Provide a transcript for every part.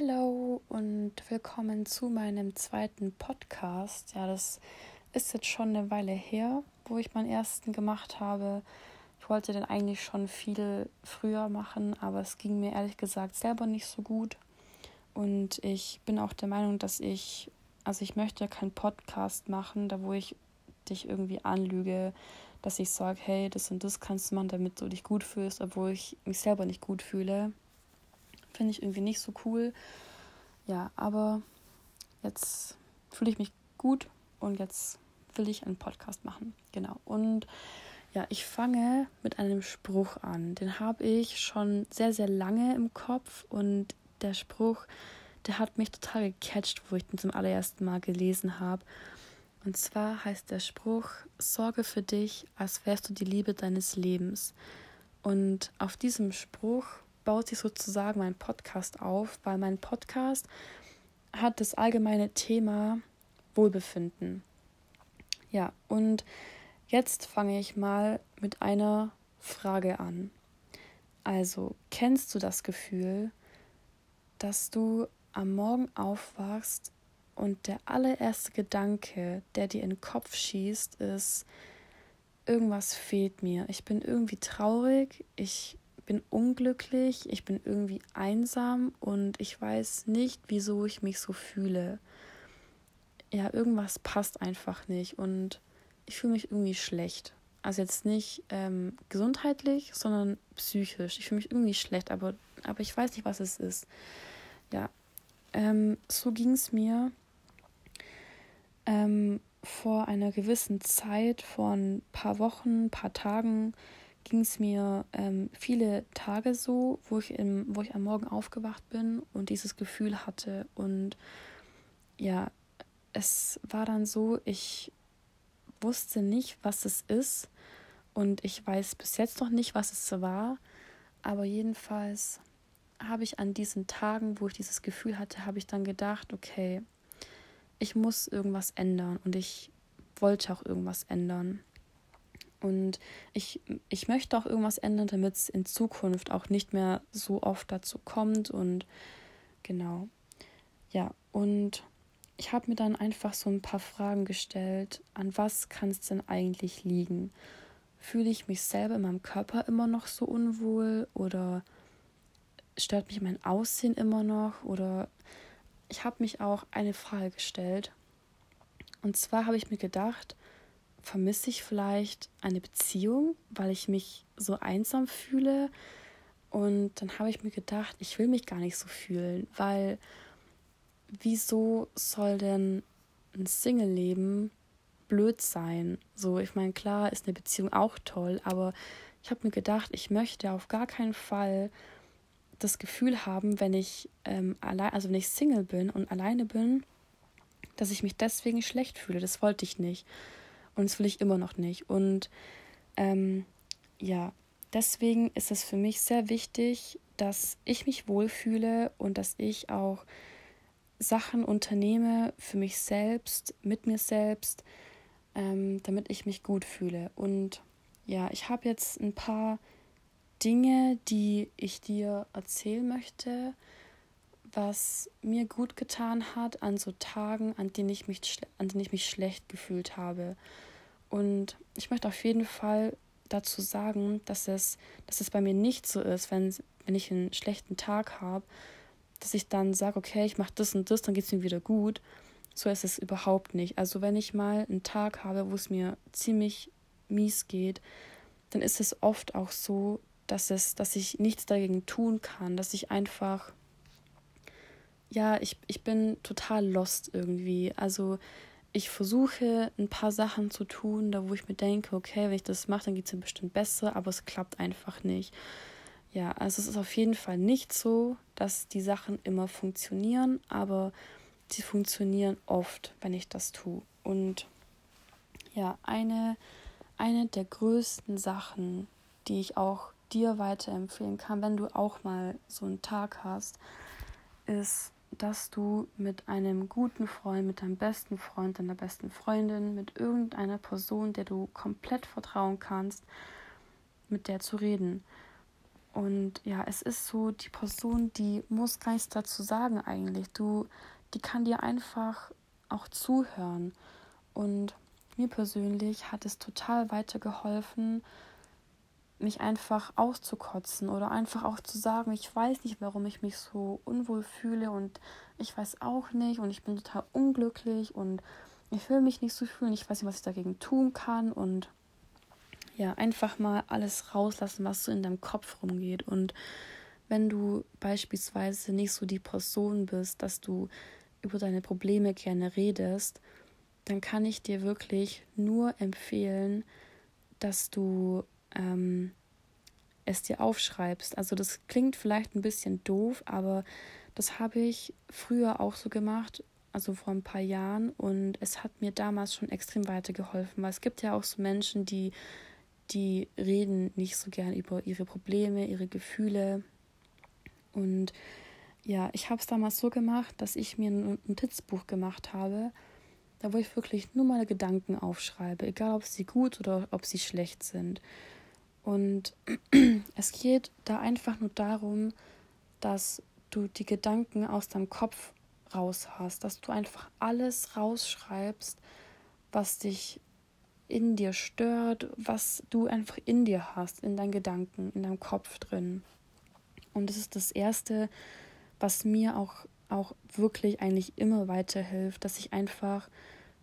Hallo und willkommen zu meinem zweiten Podcast. Ja, das ist jetzt schon eine Weile her, wo ich meinen ersten gemacht habe. Ich wollte den eigentlich schon viel früher machen, aber es ging mir ehrlich gesagt selber nicht so gut. Und ich bin auch der Meinung, dass ich, also ich möchte keinen Podcast machen, da wo ich dich irgendwie anlüge, dass ich sage, hey, das und das kannst du machen, damit du dich gut fühlst, obwohl ich mich selber nicht gut fühle. Finde ich irgendwie nicht so cool. Ja, aber jetzt fühle ich mich gut und jetzt will ich einen Podcast machen. Genau. Und ja, ich fange mit einem Spruch an. Den habe ich schon sehr, sehr lange im Kopf und der Spruch, der hat mich total gecatcht, wo ich den zum allerersten Mal gelesen habe. Und zwar heißt der Spruch, sorge für dich, als wärst du die Liebe deines Lebens. Und auf diesem Spruch baut sich sozusagen mein Podcast auf, weil mein Podcast hat das allgemeine Thema Wohlbefinden. Ja, und jetzt fange ich mal mit einer Frage an. Also, kennst du das Gefühl, dass du am Morgen aufwachst und der allererste Gedanke, der dir in den Kopf schießt, ist, irgendwas fehlt mir. Ich bin irgendwie traurig, ich bin unglücklich, ich bin irgendwie einsam und ich weiß nicht, wieso ich mich so fühle. Ja, irgendwas passt einfach nicht und ich fühle mich irgendwie schlecht. Also jetzt nicht ähm, gesundheitlich, sondern psychisch. Ich fühle mich irgendwie schlecht, aber, aber ich weiß nicht, was es ist. Ja, ähm, so ging es mir ähm, vor einer gewissen Zeit, vor ein paar Wochen, ein paar Tagen, ging es mir ähm, viele Tage so, wo ich, im, wo ich am Morgen aufgewacht bin und dieses Gefühl hatte. Und ja, es war dann so, ich wusste nicht, was es ist. Und ich weiß bis jetzt noch nicht, was es war. Aber jedenfalls habe ich an diesen Tagen, wo ich dieses Gefühl hatte, habe ich dann gedacht, okay, ich muss irgendwas ändern. Und ich wollte auch irgendwas ändern. Und ich, ich möchte auch irgendwas ändern, damit es in Zukunft auch nicht mehr so oft dazu kommt. Und genau. Ja, und ich habe mir dann einfach so ein paar Fragen gestellt. An was kann es denn eigentlich liegen? Fühle ich mich selber in meinem Körper immer noch so unwohl? Oder stört mich mein Aussehen immer noch? Oder ich habe mich auch eine Frage gestellt. Und zwar habe ich mir gedacht, vermisse ich vielleicht eine Beziehung, weil ich mich so einsam fühle. Und dann habe ich mir gedacht, ich will mich gar nicht so fühlen, weil wieso soll denn ein Single-Leben blöd sein? So, ich meine, klar ist eine Beziehung auch toll, aber ich habe mir gedacht, ich möchte auf gar keinen Fall das Gefühl haben, wenn ich ähm, allein, also wenn ich Single bin und alleine bin, dass ich mich deswegen schlecht fühle. Das wollte ich nicht. Und das will ich immer noch nicht. Und ähm, ja, deswegen ist es für mich sehr wichtig, dass ich mich wohlfühle und dass ich auch Sachen unternehme für mich selbst, mit mir selbst, ähm, damit ich mich gut fühle. Und ja, ich habe jetzt ein paar Dinge, die ich dir erzählen möchte, was mir gut getan hat an so Tagen, an denen ich mich, an denen ich mich schlecht gefühlt habe. Und ich möchte auf jeden Fall dazu sagen, dass es, dass es bei mir nicht so ist, wenn, wenn ich einen schlechten Tag habe, dass ich dann sage, okay, ich mache das und das, dann geht es mir wieder gut. So ist es überhaupt nicht. Also wenn ich mal einen Tag habe, wo es mir ziemlich mies geht, dann ist es oft auch so, dass es, dass ich nichts dagegen tun kann, dass ich einfach ja, ich, ich bin total lost irgendwie. Also ich versuche ein paar Sachen zu tun, da wo ich mir denke, okay, wenn ich das mache, dann geht es mir bestimmt besser, aber es klappt einfach nicht. Ja, also es ist auf jeden Fall nicht so, dass die Sachen immer funktionieren, aber sie funktionieren oft, wenn ich das tue. Und ja, eine, eine der größten Sachen, die ich auch dir weiterempfehlen kann, wenn du auch mal so einen Tag hast, ist dass du mit einem guten Freund, mit deinem besten Freund, deiner besten Freundin, mit irgendeiner Person, der du komplett vertrauen kannst, mit der zu reden. Und ja, es ist so, die Person, die muss gar nichts dazu sagen eigentlich. Du, die kann dir einfach auch zuhören. Und mir persönlich hat es total weitergeholfen, mich einfach auszukotzen oder einfach auch zu sagen, ich weiß nicht, warum ich mich so unwohl fühle und ich weiß auch nicht und ich bin total unglücklich und ich will mich nicht so fühlen, ich weiß nicht, was ich dagegen tun kann und ja, einfach mal alles rauslassen, was so in deinem Kopf rumgeht. Und wenn du beispielsweise nicht so die Person bist, dass du über deine Probleme gerne redest, dann kann ich dir wirklich nur empfehlen, dass du ähm, es dir aufschreibst. Also das klingt vielleicht ein bisschen doof, aber das habe ich früher auch so gemacht, also vor ein paar Jahren und es hat mir damals schon extrem weitergeholfen, weil es gibt ja auch so Menschen, die die reden nicht so gern über ihre Probleme, ihre Gefühle und ja, ich habe es damals so gemacht, dass ich mir ein Notizbuch gemacht habe, da wo ich wirklich nur meine Gedanken aufschreibe, egal ob sie gut oder ob sie schlecht sind. Und es geht da einfach nur darum, dass du die Gedanken aus deinem Kopf raus hast, dass du einfach alles rausschreibst, was dich in dir stört, was du einfach in dir hast, in deinen Gedanken, in deinem Kopf drin. Und das ist das Erste, was mir auch, auch wirklich eigentlich immer weiterhilft, dass ich einfach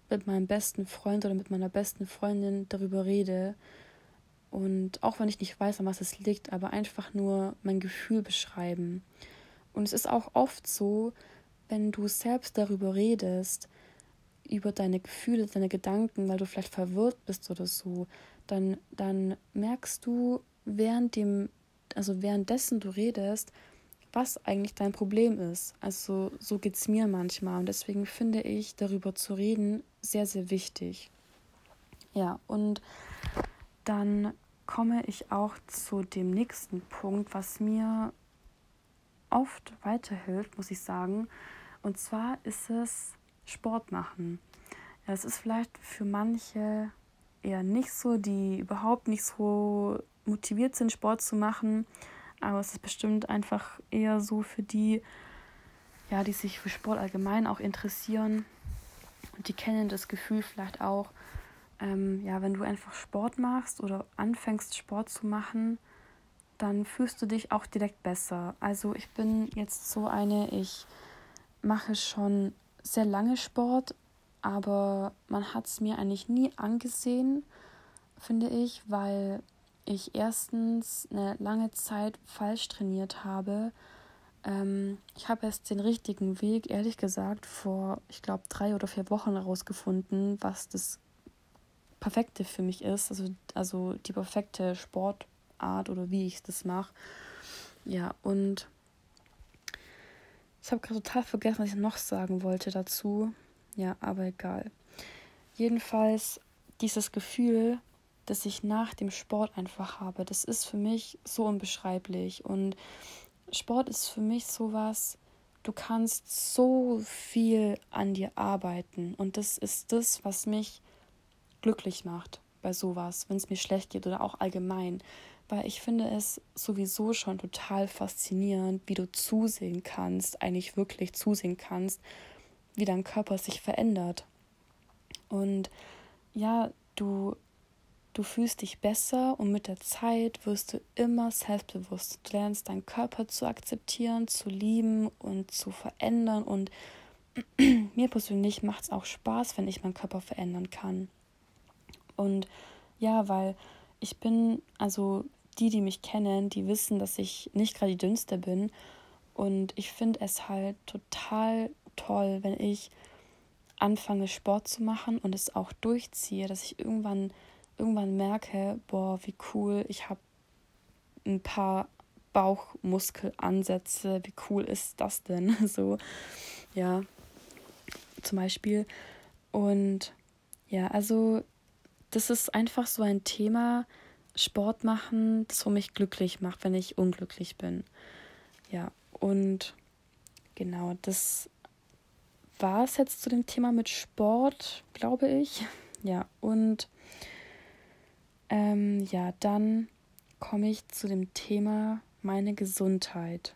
mit meinem besten Freund oder mit meiner besten Freundin darüber rede. Und auch wenn ich nicht weiß, an was es liegt, aber einfach nur mein Gefühl beschreiben. Und es ist auch oft so, wenn du selbst darüber redest, über deine Gefühle, deine Gedanken, weil du vielleicht verwirrt bist oder so, dann, dann merkst du während dem, also währenddessen du redest, was eigentlich dein Problem ist. Also so geht es mir manchmal und deswegen finde ich, darüber zu reden, sehr, sehr wichtig. Ja, und dann komme ich auch zu dem nächsten Punkt, was mir oft weiterhilft, muss ich sagen. Und zwar ist es Sport machen. Es ist vielleicht für manche eher nicht so, die überhaupt nicht so motiviert sind, Sport zu machen. Aber es ist bestimmt einfach eher so für die, ja, die sich für Sport allgemein auch interessieren. Und die kennen das Gefühl vielleicht auch, ähm, ja, wenn du einfach Sport machst oder anfängst Sport zu machen, dann fühlst du dich auch direkt besser. Also ich bin jetzt so eine, ich mache schon sehr lange Sport, aber man hat es mir eigentlich nie angesehen, finde ich, weil ich erstens eine lange Zeit falsch trainiert habe. Ähm, ich habe erst den richtigen Weg, ehrlich gesagt, vor, ich glaube, drei oder vier Wochen herausgefunden, was das Perfekte für mich ist. Also, also die perfekte Sportart oder wie ich das mache. Ja, und ich habe gerade total vergessen, was ich noch sagen wollte dazu. Ja, aber egal. Jedenfalls dieses Gefühl, das ich nach dem Sport einfach habe, das ist für mich so unbeschreiblich. Und Sport ist für mich sowas, du kannst so viel an dir arbeiten. Und das ist das, was mich glücklich macht bei sowas, wenn es mir schlecht geht oder auch allgemein. Weil ich finde es sowieso schon total faszinierend, wie du zusehen kannst, eigentlich wirklich zusehen kannst, wie dein Körper sich verändert. Und ja, du Du fühlst dich besser und mit der Zeit wirst du immer selbstbewusst. Du lernst deinen Körper zu akzeptieren, zu lieben und zu verändern. Und mir persönlich macht es auch Spaß, wenn ich meinen Körper verändern kann. Und ja, weil ich bin, also die, die mich kennen, die wissen, dass ich nicht gerade die dünnste bin. Und ich finde es halt total toll, wenn ich anfange, Sport zu machen und es auch durchziehe, dass ich irgendwann irgendwann merke, boah, wie cool, ich habe ein paar Bauchmuskelansätze, wie cool ist das denn? So, ja, zum Beispiel. Und ja, also das ist einfach so ein Thema, Sport machen, das wo mich glücklich macht, wenn ich unglücklich bin. Ja, und genau, das war es jetzt zu dem Thema mit Sport, glaube ich. Ja, und ähm, ja, dann komme ich zu dem Thema meine Gesundheit.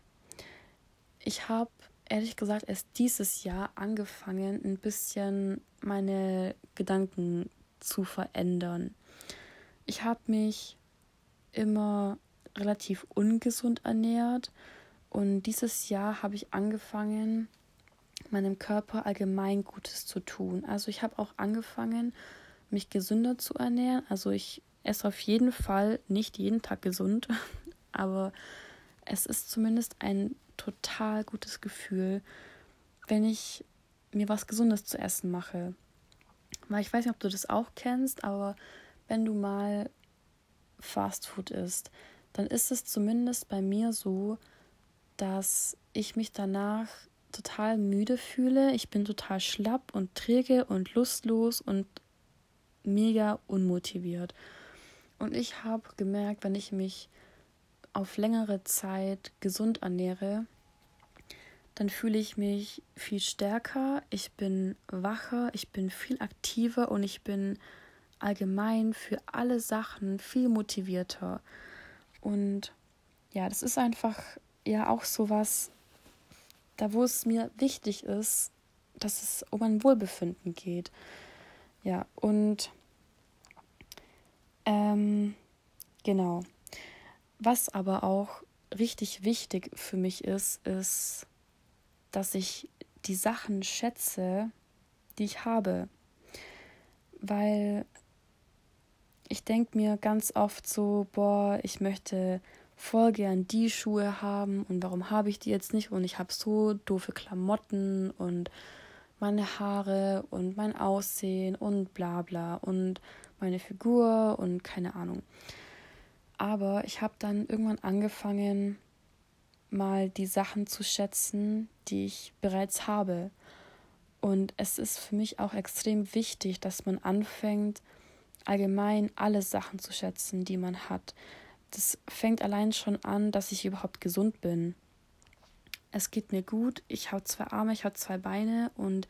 Ich habe ehrlich gesagt erst dieses Jahr angefangen, ein bisschen meine Gedanken zu verändern. Ich habe mich immer relativ ungesund ernährt und dieses Jahr habe ich angefangen, meinem Körper allgemein Gutes zu tun. Also ich habe auch angefangen, mich gesünder zu ernähren. Also ich esse auf jeden Fall nicht jeden Tag gesund, aber es ist zumindest ein total gutes Gefühl, wenn ich mir was Gesundes zu essen mache. Weil ich weiß nicht, ob du das auch kennst, aber wenn du mal Fast Food isst, dann ist es zumindest bei mir so, dass ich mich danach total müde fühle. Ich bin total schlapp und träge und lustlos und mega unmotiviert. Und ich habe gemerkt, wenn ich mich auf längere Zeit gesund ernähre, dann fühle ich mich viel stärker, ich bin wacher, ich bin viel aktiver und ich bin allgemein für alle Sachen viel motivierter. Und ja, das ist einfach ja auch so was, da wo es mir wichtig ist, dass es um ein Wohlbefinden geht. Ja, und ähm, genau. Was aber auch richtig wichtig für mich ist, ist, dass ich die Sachen schätze, die ich habe. Weil ich denke mir ganz oft so, boah, ich möchte voll gern die Schuhe haben und warum habe ich die jetzt nicht und ich habe so doofe Klamotten und meine Haare und mein Aussehen und bla bla und meine Figur und keine Ahnung. Aber ich habe dann irgendwann angefangen, mal die Sachen zu schätzen, die ich bereits habe. Und es ist für mich auch extrem wichtig, dass man anfängt, allgemein alle Sachen zu schätzen, die man hat. Das fängt allein schon an, dass ich überhaupt gesund bin. Es geht mir gut, ich habe zwei Arme, ich habe zwei Beine und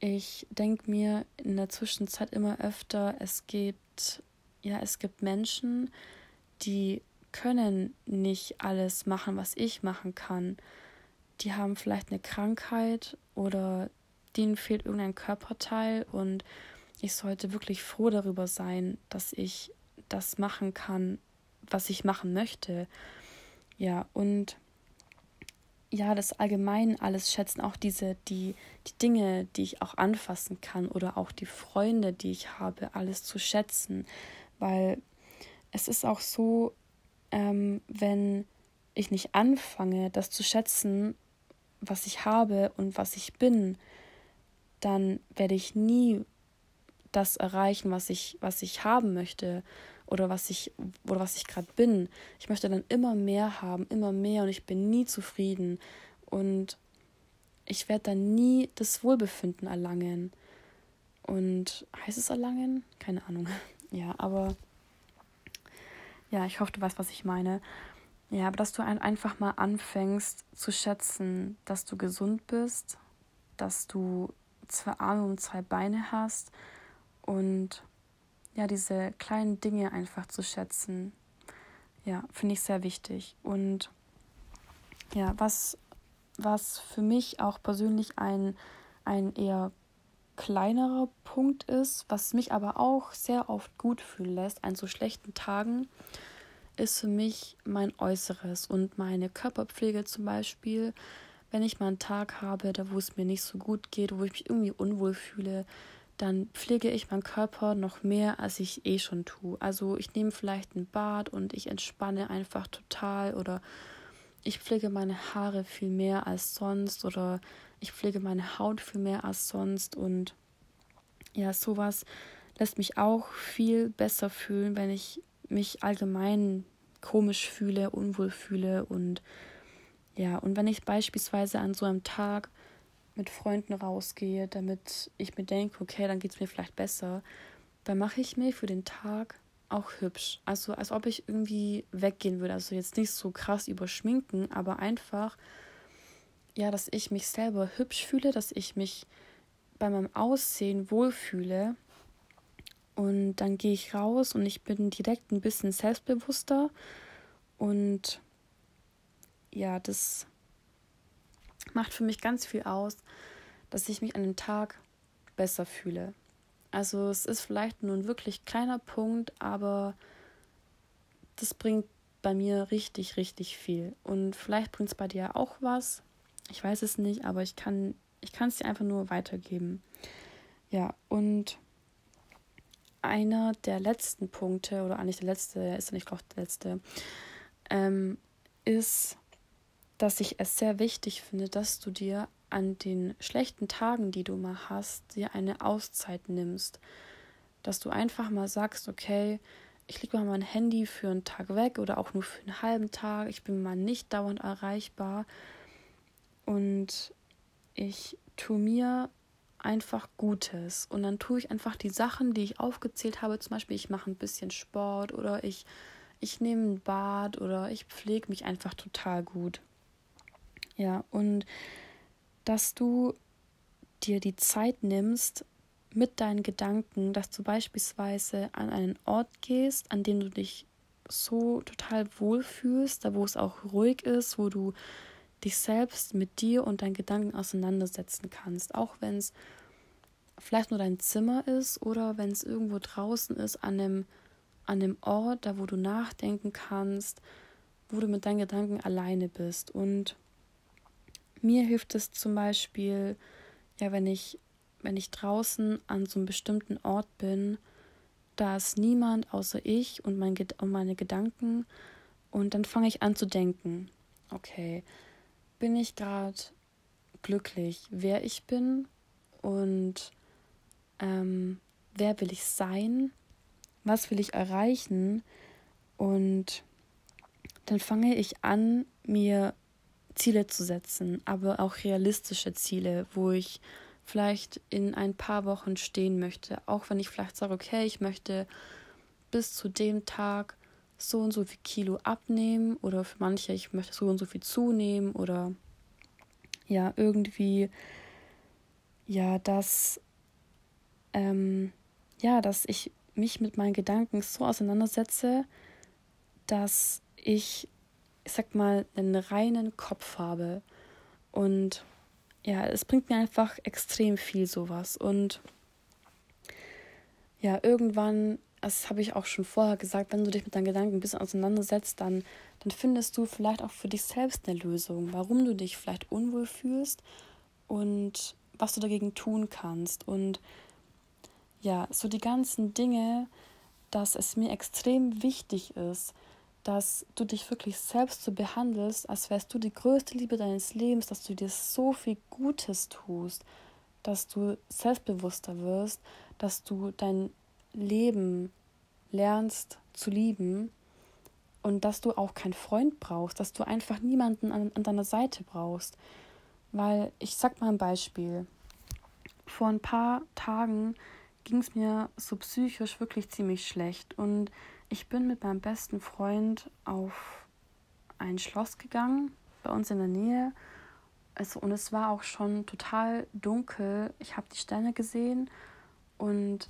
ich denke mir in der Zwischenzeit immer öfter, es gibt, ja, es gibt Menschen, die können nicht alles machen, was ich machen kann. Die haben vielleicht eine Krankheit oder denen fehlt irgendein Körperteil und ich sollte wirklich froh darüber sein, dass ich das machen kann, was ich machen möchte. Ja, und ja, das allgemein alles schätzen, auch diese, die, die Dinge, die ich auch anfassen kann oder auch die Freunde, die ich habe, alles zu schätzen. Weil es ist auch so, ähm, wenn ich nicht anfange, das zu schätzen, was ich habe und was ich bin, dann werde ich nie das erreichen, was ich, was ich haben möchte oder was ich, oder was ich gerade bin. Ich möchte dann immer mehr haben, immer mehr und ich bin nie zufrieden. Und ich werde dann nie das Wohlbefinden erlangen. Und heißt es erlangen? Keine Ahnung. Ja, aber ja, ich hoffe, du weißt, was ich meine. Ja, aber dass du einfach mal anfängst zu schätzen, dass du gesund bist, dass du zwei Arme und zwei Beine hast und ja, diese kleinen Dinge einfach zu schätzen, ja, finde ich sehr wichtig. Und ja, was, was für mich auch persönlich ein, ein eher kleinerer Punkt ist, was mich aber auch sehr oft gut fühlen lässt an so schlechten Tagen, ist für mich mein Äußeres und meine Körperpflege zum Beispiel. Wenn ich mal einen Tag habe, da wo es mir nicht so gut geht, wo ich mich irgendwie unwohl fühle, dann pflege ich meinen Körper noch mehr, als ich eh schon tue. Also ich nehme vielleicht ein Bad und ich entspanne einfach total oder ich pflege meine Haare viel mehr als sonst oder ich pflege meine Haut viel mehr als sonst und ja, sowas lässt mich auch viel besser fühlen, wenn ich mich allgemein komisch fühle, unwohl fühle und ja, und wenn ich beispielsweise an so einem Tag mit Freunden rausgehe, damit ich mir denke, okay, dann geht es mir vielleicht besser, dann mache ich mir für den Tag auch hübsch. Also als ob ich irgendwie weggehen würde. Also jetzt nicht so krass überschminken, aber einfach, ja, dass ich mich selber hübsch fühle, dass ich mich bei meinem Aussehen wohlfühle. Und dann gehe ich raus und ich bin direkt ein bisschen selbstbewusster und ja, das macht für mich ganz viel aus, dass ich mich an dem Tag besser fühle. Also es ist vielleicht nur ein wirklich kleiner Punkt, aber das bringt bei mir richtig, richtig viel. Und vielleicht bringt es bei dir auch was. Ich weiß es nicht, aber ich kann ich kann es dir einfach nur weitergeben. Ja, und einer der letzten Punkte, oder eigentlich der letzte, ist ja nicht, glaube der letzte, ähm, ist, dass ich es sehr wichtig finde, dass du dir an den schlechten Tagen, die du mal hast, dir eine Auszeit nimmst. Dass du einfach mal sagst, okay, ich lege mal mein Handy für einen Tag weg oder auch nur für einen halben Tag. Ich bin mal nicht dauernd erreichbar. Und ich tue mir einfach Gutes. Und dann tue ich einfach die Sachen, die ich aufgezählt habe. Zum Beispiel, ich mache ein bisschen Sport oder ich, ich nehme ein Bad oder ich pflege mich einfach total gut. Ja, und dass du dir die Zeit nimmst mit deinen Gedanken, dass du beispielsweise an einen Ort gehst, an dem du dich so total wohlfühlst, da wo es auch ruhig ist, wo du dich selbst mit dir und deinen Gedanken auseinandersetzen kannst, auch wenn es vielleicht nur dein Zimmer ist oder wenn es irgendwo draußen ist an einem, an einem Ort, da wo du nachdenken kannst, wo du mit deinen Gedanken alleine bist. Und mir hilft es zum Beispiel, ja, wenn ich, wenn ich draußen an so einem bestimmten Ort bin, da ist niemand außer ich und, mein, und meine Gedanken. Und dann fange ich an zu denken. Okay, bin ich gerade glücklich, wer ich bin und ähm, wer will ich sein, was will ich erreichen? Und dann fange ich an, mir Ziele zu setzen, aber auch realistische Ziele, wo ich vielleicht in ein paar Wochen stehen möchte, auch wenn ich vielleicht sage, okay, ich möchte bis zu dem Tag so und so viel Kilo abnehmen oder für manche, ich möchte so und so viel zunehmen oder ja, irgendwie, ja, dass, ähm, ja, dass ich mich mit meinen Gedanken so auseinandersetze, dass ich, ich sag mal, einen reinen Kopf habe. Und ja, es bringt mir einfach extrem viel sowas. Und ja, irgendwann das habe ich auch schon vorher gesagt, wenn du dich mit deinen Gedanken ein bisschen auseinandersetzt, dann, dann findest du vielleicht auch für dich selbst eine Lösung, warum du dich vielleicht unwohl fühlst und was du dagegen tun kannst. Und ja, so die ganzen Dinge, dass es mir extrem wichtig ist, dass du dich wirklich selbst so behandelst, als wärst du die größte Liebe deines Lebens, dass du dir so viel Gutes tust, dass du selbstbewusster wirst, dass du dein Leben lernst zu lieben und dass du auch keinen Freund brauchst, dass du einfach niemanden an, an deiner Seite brauchst. Weil ich sag mal ein Beispiel. Vor ein paar Tagen ging es mir so psychisch wirklich ziemlich schlecht und ich bin mit meinem besten Freund auf ein Schloss gegangen, bei uns in der Nähe. Also, und es war auch schon total dunkel. Ich habe die Sterne gesehen und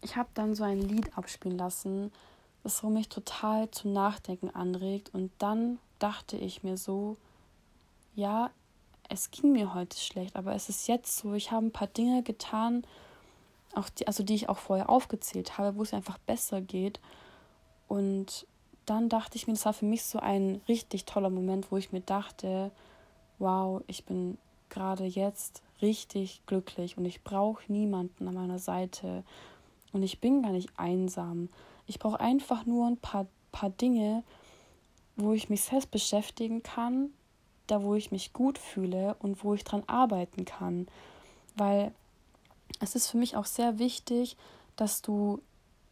ich habe dann so ein Lied abspielen lassen, das so mich total zum Nachdenken anregt. Und dann dachte ich mir so, ja, es ging mir heute schlecht, aber es ist jetzt so, ich habe ein paar Dinge getan, auch die, also die ich auch vorher aufgezählt habe, wo es einfach besser geht. Und dann dachte ich mir, das war für mich so ein richtig toller Moment, wo ich mir dachte, wow, ich bin gerade jetzt richtig glücklich und ich brauche niemanden an meiner Seite und ich bin gar nicht einsam. Ich brauche einfach nur ein paar, paar Dinge, wo ich mich selbst beschäftigen kann, da wo ich mich gut fühle und wo ich dran arbeiten kann. Weil es ist für mich auch sehr wichtig, dass du,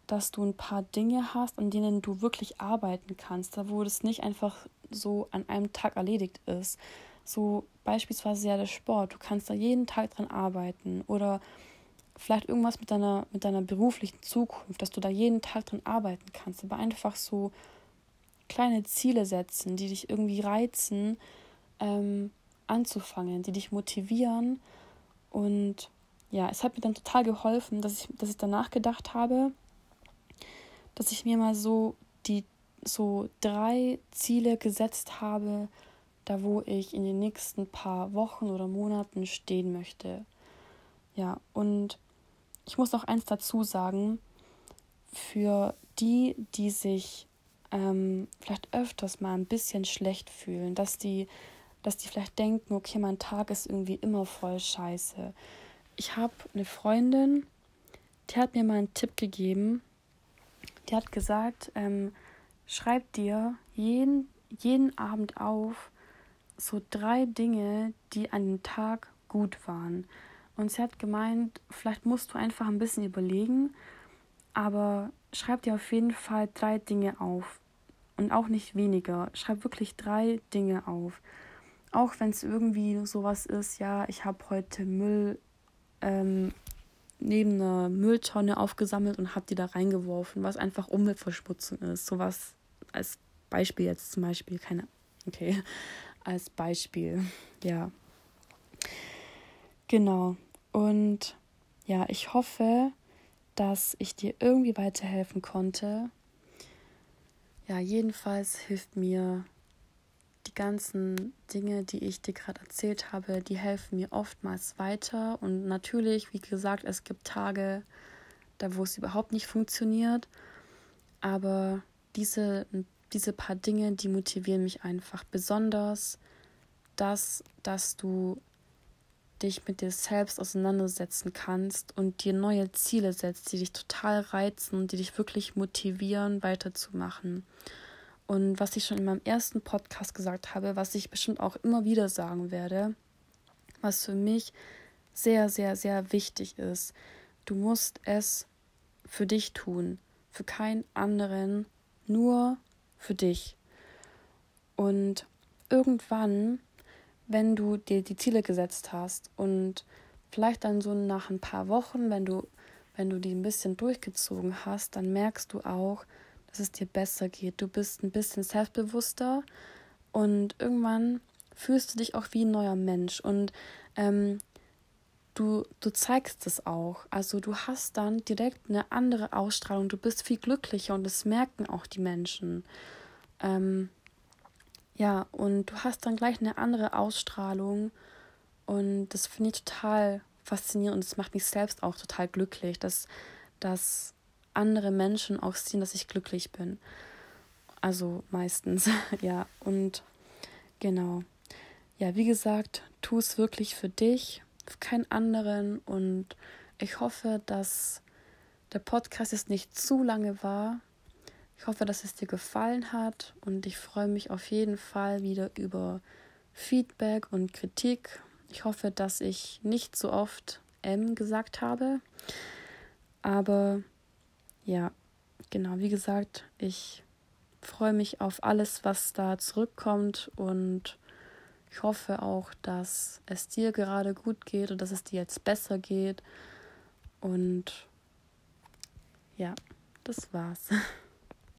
dass du ein paar Dinge hast, an denen du wirklich arbeiten kannst, da wo das nicht einfach so an einem Tag erledigt ist. So beispielsweise ja der Sport, du kannst da jeden Tag dran arbeiten oder vielleicht irgendwas mit deiner, mit deiner beruflichen Zukunft, dass du da jeden Tag dran arbeiten kannst, aber einfach so kleine Ziele setzen, die dich irgendwie reizen, ähm, anzufangen, die dich motivieren. Und ja, es hat mir dann total geholfen, dass ich, dass ich danach gedacht habe, dass ich mir mal so die so drei Ziele gesetzt habe, da wo ich in den nächsten paar Wochen oder Monaten stehen möchte. Ja, und ich muss noch eins dazu sagen, für die, die sich ähm, vielleicht öfters mal ein bisschen schlecht fühlen, dass die, dass die vielleicht denken, okay, mein Tag ist irgendwie immer voll scheiße. Ich habe eine Freundin, die hat mir mal einen Tipp gegeben. Die hat gesagt, ähm, schreib dir jeden, jeden Abend auf so drei Dinge, die an dem Tag gut waren. Und sie hat gemeint, vielleicht musst du einfach ein bisschen überlegen, aber schreib dir auf jeden Fall drei Dinge auf. Und auch nicht weniger. Schreib wirklich drei Dinge auf. Auch wenn es irgendwie sowas ist, ja, ich habe heute Müll ähm, neben einer Mülltonne aufgesammelt und habe die da reingeworfen, was einfach Umweltverschmutzung ist. Sowas als Beispiel jetzt zum Beispiel, keine, okay, als Beispiel, ja. Genau. Und ja, ich hoffe, dass ich dir irgendwie weiterhelfen konnte. Ja, jedenfalls hilft mir die ganzen Dinge, die ich dir gerade erzählt habe, die helfen mir oftmals weiter. Und natürlich, wie gesagt, es gibt Tage, da wo es überhaupt nicht funktioniert. Aber diese, diese paar Dinge, die motivieren mich einfach. Besonders das, dass du dich mit dir selbst auseinandersetzen kannst und dir neue Ziele setzt, die dich total reizen und die dich wirklich motivieren, weiterzumachen. Und was ich schon in meinem ersten Podcast gesagt habe, was ich bestimmt auch immer wieder sagen werde, was für mich sehr, sehr, sehr wichtig ist, du musst es für dich tun, für keinen anderen, nur für dich. Und irgendwann wenn du dir die Ziele gesetzt hast und vielleicht dann so nach ein paar Wochen, wenn du, wenn du die ein bisschen durchgezogen hast, dann merkst du auch, dass es dir besser geht. Du bist ein bisschen selbstbewusster und irgendwann fühlst du dich auch wie ein neuer Mensch und ähm, du, du zeigst es auch. Also du hast dann direkt eine andere Ausstrahlung, du bist viel glücklicher und das merken auch die Menschen. Ähm, ja, und du hast dann gleich eine andere Ausstrahlung und das finde ich total faszinierend und das macht mich selbst auch total glücklich, dass, dass andere Menschen auch sehen, dass ich glücklich bin. Also meistens, ja. Und genau. Ja, wie gesagt, tu es wirklich für dich, für keinen anderen. Und ich hoffe, dass der Podcast jetzt nicht zu lange war, ich hoffe, dass es dir gefallen hat und ich freue mich auf jeden Fall wieder über Feedback und Kritik. Ich hoffe, dass ich nicht so oft M gesagt habe. Aber ja, genau, wie gesagt, ich freue mich auf alles, was da zurückkommt und ich hoffe auch, dass es dir gerade gut geht und dass es dir jetzt besser geht. Und ja, das war's.